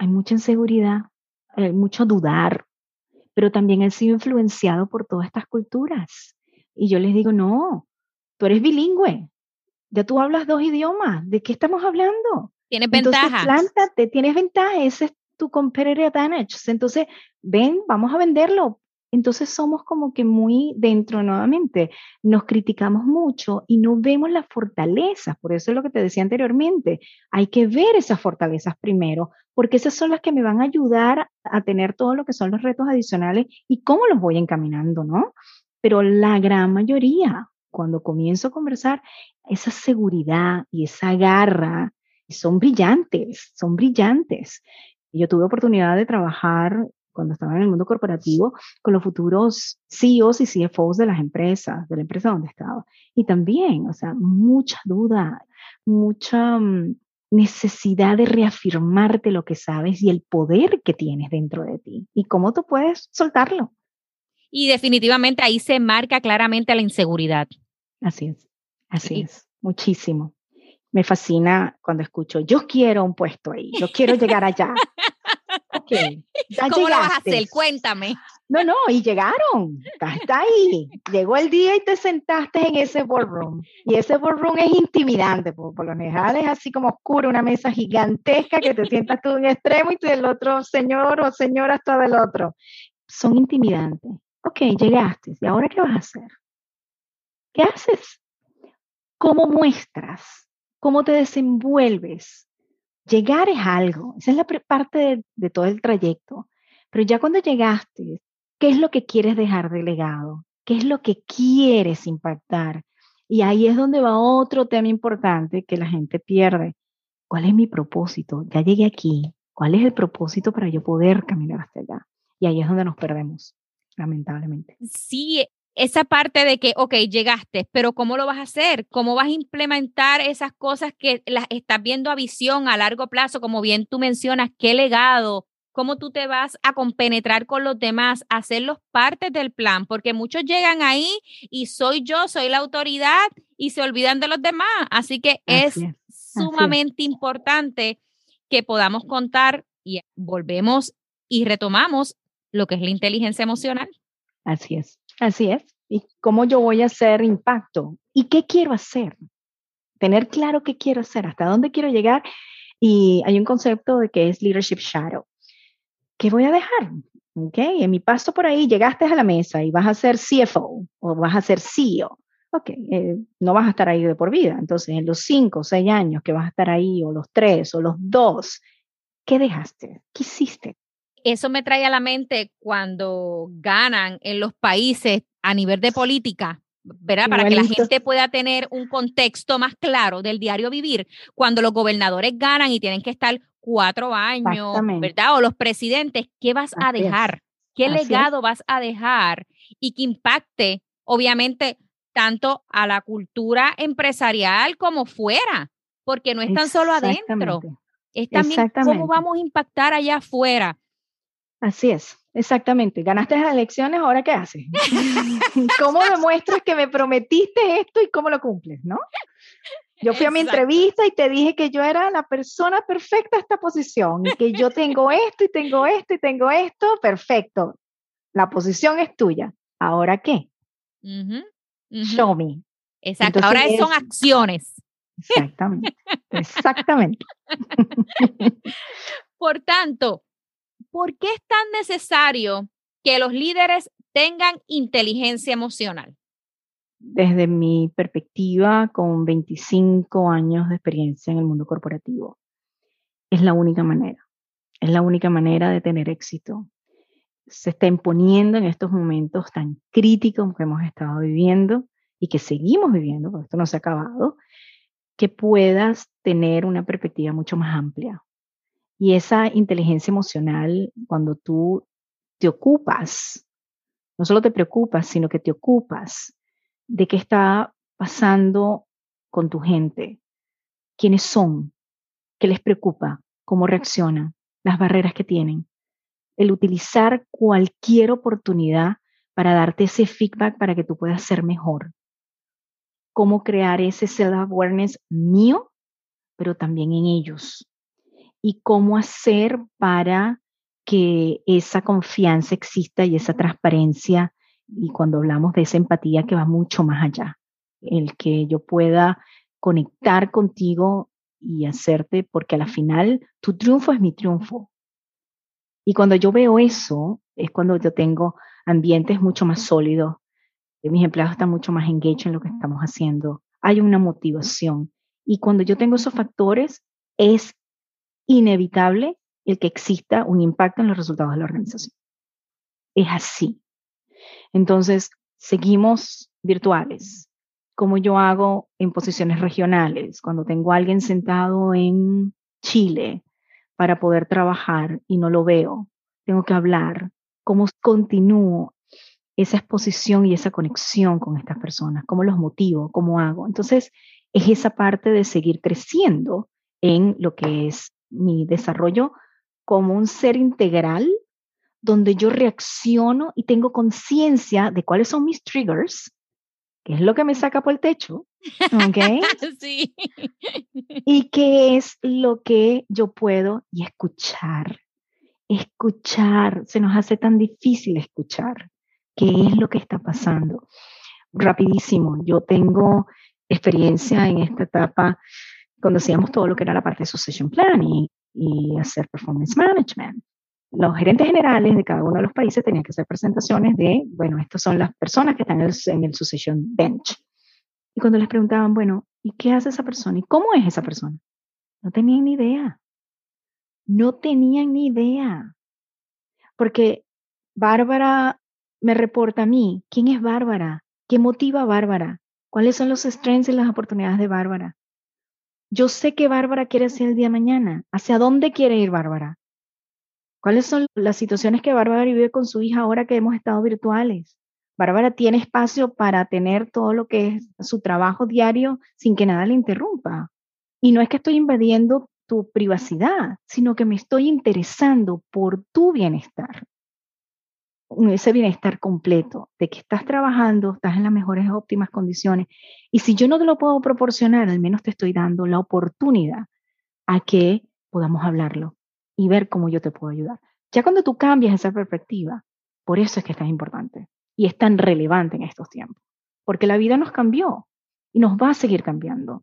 hay mucha inseguridad, hay mucho dudar, pero también he sido influenciado por todas estas culturas. Y yo les digo, no, tú eres bilingüe, ya tú hablas dos idiomas, ¿de qué estamos hablando? Tienes ventaja. Plántate, tienes ventaja, ese es tu competitive advantage. Entonces, ven, vamos a venderlo, entonces somos como que muy dentro nuevamente, nos criticamos mucho y no vemos las fortalezas, por eso es lo que te decía anteriormente, hay que ver esas fortalezas primero, porque esas son las que me van a ayudar a tener todo lo que son los retos adicionales y cómo los voy encaminando, ¿no? Pero la gran mayoría, cuando comienzo a conversar, esa seguridad y esa garra son brillantes, son brillantes. Yo tuve oportunidad de trabajar cuando estaba en el mundo corporativo, con los futuros CEOs y CFOs de las empresas, de la empresa donde estaba. Y también, o sea, mucha duda, mucha, mm, necesidad de reafirmarte lo que sabes y el poder que tienes dentro de ti y cómo tú puedes soltarlo. Y definitivamente ahí se marca claramente la inseguridad. Así es, así es, muchísimo. Me fascina cuando escucho, yo quiero un puesto ahí, yo quiero llegar allá. [LAUGHS] Okay, ¿Cómo lo vas a hacer? Cuéntame. No, no, y llegaron, está, ahí. Llegó el día y te sentaste en ese boardroom. Y ese boardroom es intimidante, por, por lo general es así como oscuro, una mesa gigantesca que te sientas tú en un extremo y tú del otro señor o señora está del otro. Son intimidantes. Ok, llegaste. ¿Y ahora qué vas a hacer? ¿Qué haces? ¿Cómo muestras? ¿Cómo te desenvuelves? Llegar es algo, esa es la parte de, todo el trayecto. Pero ya cuando llegaste, ¿qué es lo que quieres dejar de legado? ¿Qué es lo que quieres impactar? Y ahí es donde va otro tema importante que la gente pierde. ¿Cuál es mi propósito? Ya llegué aquí. ¿Cuál es el propósito para yo poder caminar hasta allá? Y ahí es donde nos perdemos lamentablemente. Sí, esa parte de que, ok, llegaste, pero ¿cómo lo vas a hacer? ¿Cómo vas a implementar esas cosas que las estás viendo a visión a largo plazo? Como bien tú mencionas, ¿qué legado? ¿Cómo tú te vas a compenetrar con los demás, hacerlos parte del plan? Porque muchos llegan ahí y soy yo, soy la autoridad y se olvidan de los demás. Así que es, sumamente importante que podamos contar y volvemos y retomamos lo que es la inteligencia emocional. Así es, así es. ¿Y cómo yo voy a hacer impacto? ¿Y qué quiero hacer? Tener claro qué quiero hacer, hasta dónde quiero llegar. Y hay un concepto de que es leadership shadow. ¿Qué voy a dejar? Okay, en mi paso por ahí llegaste a la mesa y vas a ser CFO o vas a ser CEO. Ok, eh, no vas a estar ahí de por vida. Entonces, en los cinco o seis años que vas a estar ahí, o los tres o los dos, ¿qué dejaste? ¿Qué hiciste? Eso me trae a la mente cuando ganan en los países a nivel de política, ¿verdad? Para que la gente pueda tener un contexto más claro del diario vivir, cuando los gobernadores ganan y tienen que estar cuatro años, ¿verdad? O los presidentes, ¿qué vas a dejar? ¿Qué legado vas a dejar? Y que impacte, obviamente, tanto a la cultura empresarial como fuera, porque no es tan solo adentro, es también cómo vamos a impactar allá afuera. Así es, exactamente. Ganaste las elecciones, ahora qué haces? [LAUGHS] ¿Cómo demuestras que me prometiste esto y cómo lo cumples, no? Yo fui a mi entrevista y te dije que yo era la persona perfecta a esta posición y que yo tengo esto y tengo esto y tengo esto, perfecto. La posición es tuya. ¿Ahora qué? Show me. Exacto. Ahora son acciones. Exactamente. Exactamente. [LAUGHS] Por tanto, ¿por qué es tan necesario que los líderes tengan inteligencia emocional? Desde mi perspectiva, con 25 años de experiencia en el mundo corporativo, es la única manera, es la única manera de tener éxito. Se está imponiendo en estos momentos tan críticos que hemos estado viviendo y que seguimos viviendo, porque esto no se ha acabado, que puedas tener una perspectiva mucho más amplia, y esa inteligencia emocional, cuando tú te ocupas, no solo te preocupas, sino que te ocupas de qué está pasando con tu gente, quiénes son, qué les preocupa, cómo reaccionan, las barreras que tienen. El utilizar cualquier oportunidad para darte ese feedback para que tú puedas ser mejor. Cómo crear ese self-awareness mío, pero también en ellos y cómo hacer para que esa confianza exista y esa transparencia, y cuando hablamos de esa empatía que va mucho más allá, el que yo pueda conectar contigo y hacerte, porque a la final tu triunfo es mi triunfo. Y cuando yo veo eso, es cuando yo tengo ambientes mucho más sólidos, mis empleados están mucho más engaged en lo que estamos haciendo, hay una motivación. Y cuando yo tengo esos factores, es inevitable el que exista un impacto en los resultados de la organización. Es así. Entonces, seguimos virtuales, como yo hago en posiciones regionales, cuando tengo a alguien sentado en Chile para poder trabajar y no lo veo, tengo que hablar, cómo continúo esa exposición y esa conexión con estas personas, cómo los motivo, cómo hago. Entonces, es esa parte de seguir creciendo en lo que es mi desarrollo como un ser integral donde yo reacciono y tengo conciencia de cuáles son mis triggers, que es lo que me saca por el techo, ¿ok? [LAUGHS] sí. Y qué es lo que yo puedo y escuchar. Escuchar, se nos hace tan difícil escuchar qué es lo que está pasando. Rapidísimo, yo tengo experiencia en esta etapa cuando hacíamos todo lo que era la parte de succession planning y hacer performance management los gerentes generales de cada uno de los países tenían que hacer presentaciones de, bueno, estas son las personas que están en el, en el Succession Bench. Y cuando les preguntaban, bueno, ¿y qué hace esa persona? ¿Y cómo es esa persona? No tenían ni idea. No tenían ni idea. Porque Bárbara me reporta a mí, ¿quién es Bárbara? ¿Qué motiva a Bárbara? ¿Cuáles son los strengths y las oportunidades de Bárbara? Yo sé que Bárbara quiere hacer el día de mañana. ¿Hacia dónde quiere ir Bárbara? ¿Cuáles son las situaciones que Bárbara vive con su hija ahora que hemos estado virtuales? Bárbara tiene espacio para tener todo lo que es su trabajo diario sin que nada le interrumpa. Y no es que estoy invadiendo tu privacidad, sino que me estoy interesando por tu bienestar. Ese bienestar completo, de que estás trabajando, estás en las mejores óptimas condiciones. Y si yo no te lo puedo proporcionar, al menos te estoy dando la oportunidad a que podamos hablarlo y ver cómo yo te puedo ayudar. Ya cuando tú cambias esa perspectiva, por eso es que es tan importante y es tan relevante en estos tiempos, porque la vida nos cambió y nos va a seguir cambiando.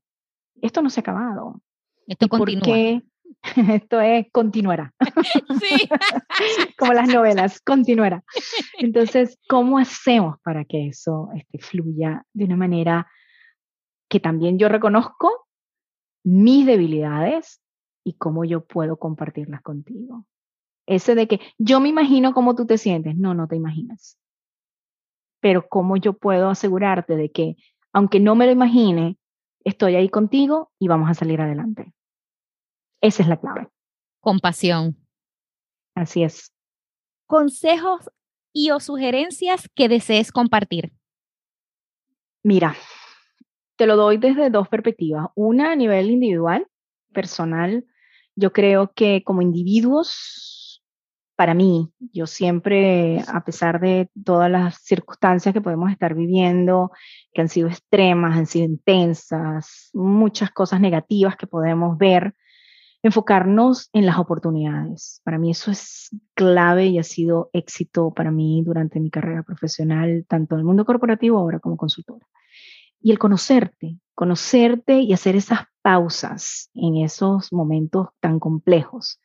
Esto no se ha acabado. Esto continúa. [LAUGHS] Esto es continuará. [LAUGHS] Sí. [LAUGHS] Como las novelas, continuará. Entonces, ¿cómo hacemos para que eso este, fluya de una manera que también yo reconozco mis debilidades y cómo yo puedo compartirlas contigo. Ese de que yo me imagino cómo tú te sientes, no, no te imaginas. Pero cómo yo puedo asegurarte de que, aunque no me lo imagine, estoy ahí contigo y vamos a salir adelante. Esa es la clave. Compasión. Así es. Consejos y o sugerencias que desees compartir. Mira, te lo doy desde dos perspectivas. Una a nivel individual, personal, yo creo que como individuos, para mí, yo siempre, a pesar de todas las circunstancias que podemos estar viviendo, que han sido extremas, han sido intensas, muchas cosas negativas que podemos ver, enfocarnos en las oportunidades. Para mí eso es clave y ha sido éxito para mí durante mi carrera profesional, tanto en el mundo corporativo ahora como consultora. Y el conocerte, conocerte y hacer esas pausas en esos momentos tan complejos.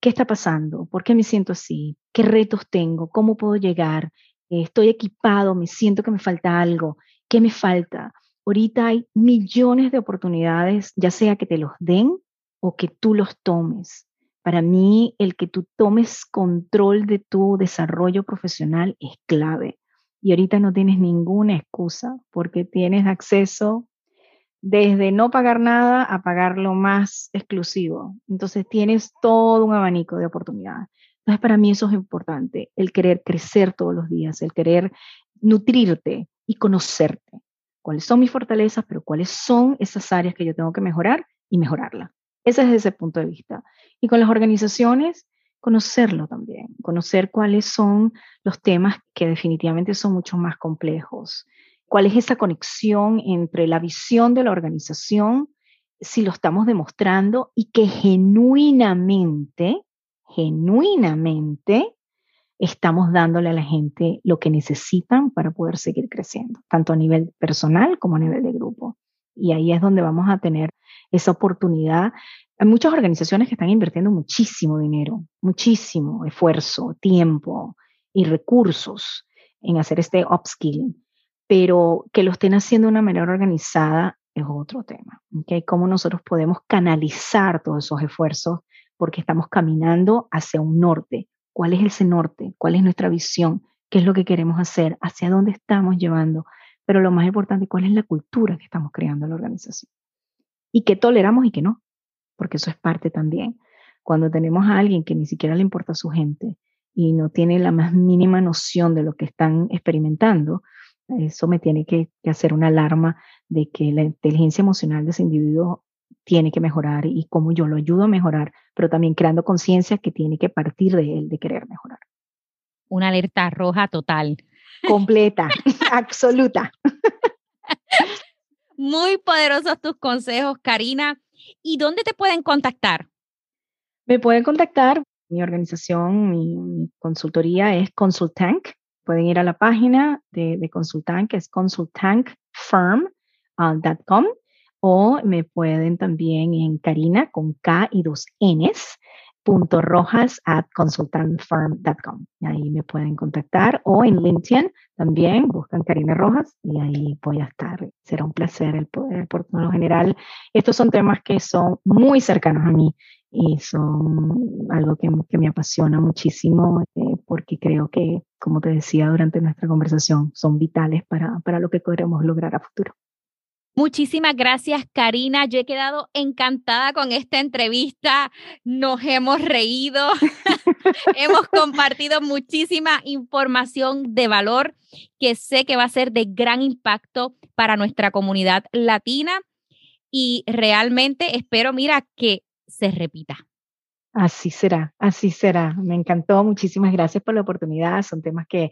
¿Qué está pasando? ¿Por qué me siento así? ¿Qué retos tengo? ¿Cómo puedo llegar? ¿Estoy equipado? ¿Me siento que me falta algo? ¿Qué me falta? Ahorita hay millones de oportunidades, ya sea que te los den o que tú los tomes. Para mí, el que tú tomes control de tu desarrollo profesional es clave. Y ahorita no tienes ninguna excusa porque tienes acceso desde no pagar nada a pagar lo más exclusivo. Entonces tienes todo un abanico de oportunidades. Entonces para mí eso es importante, el querer crecer todos los días, el querer nutrirte y conocerte. ¿Cuáles son mis fortalezas, pero cuáles son esas áreas que yo tengo que mejorar y mejorarla? Ese es ese punto de vista. Y con las organizaciones, conocerlo también, conocer cuáles son los temas que definitivamente son mucho más complejos, cuál es esa conexión entre la visión de la organización, si lo estamos demostrando y que genuinamente, genuinamente estamos dándole a la gente lo que necesitan para poder seguir creciendo, tanto a nivel personal como a nivel de grupo. Y ahí es donde vamos a tener esa oportunidad. Hay muchas organizaciones que están invirtiendo muchísimo dinero, muchísimo esfuerzo, tiempo y recursos en hacer este upskilling pero que lo estén haciendo de una manera organizada es otro tema. ¿okay? Cómo nosotros podemos canalizar todos esos esfuerzos porque estamos caminando hacia un norte. ¿Cuál es ese norte? ¿Cuál es nuestra visión? ¿Qué es lo que queremos hacer? ¿Hacia dónde estamos llevando? Pero lo más importante, ¿cuál es la cultura que estamos creando en la organización? Y qué toleramos y qué no, porque eso es parte también. Cuando tenemos a alguien que ni siquiera le importa a su gente y no tiene la más mínima noción de lo que están experimentando, eso me tiene que, hacer una alarma de que la inteligencia emocional de ese individuo tiene que mejorar y cómo yo lo ayudo a mejorar, pero también creando conciencia que tiene que partir de él, de querer mejorar. Una alerta roja total. Completa, [LAUGHS] absoluta. Muy poderosos tus consejos, Karina. ¿Y dónde te pueden contactar? Me pueden contactar. Mi organización, mi, consultoría es Consultank. Pueden ir a la página de, Consultank, es consultankfirm.com o me pueden también en Karina con K y dos Ns rojas at. Ahí me pueden contactar o en LinkedIn también buscan Karina Rojas y ahí voy a estar. Será un placer el poder, por lo general, estos son temas que son muy cercanos a mí y son algo que, que me apasiona muchísimo eh, porque creo que, como te decía durante nuestra conversación, son vitales para, para lo que queremos lograr a futuro. Muchísimas gracias, Karina. Yo he quedado encantada con esta entrevista. Nos hemos reído, [LAUGHS] hemos compartido muchísima información de valor que sé que va a ser de gran impacto para nuestra comunidad latina y realmente espero, mira, que se repita. Así será, así será. Me encantó. Muchísimas gracias por la oportunidad. Son temas que,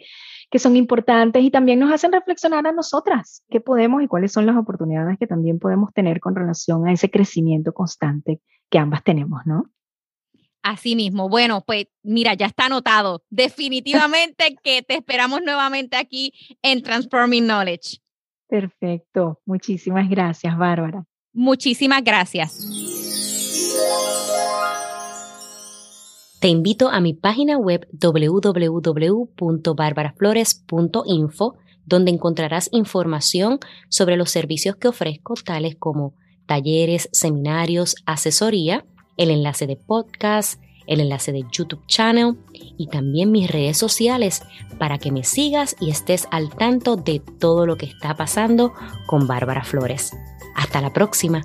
que son importantes y también nos hacen reflexionar a nosotras qué podemos y cuáles son las oportunidades que también podemos tener con relación a ese crecimiento constante que ambas tenemos, ¿no? Así mismo. Bueno, pues mira, ya está anotado. Definitivamente que te esperamos nuevamente aquí en Transforming Knowledge. Perfecto. Muchísimas gracias, Bárbara. Muchísimas gracias. Te invito a mi página web www.barbaraflores.info, donde encontrarás información sobre los servicios que ofrezco, tales como talleres, seminarios, asesoría, el enlace de podcast, el enlace de YouTube channel y también mis redes sociales para que me sigas y estés al tanto de todo lo que está pasando con Bárbara Flores. Hasta la próxima.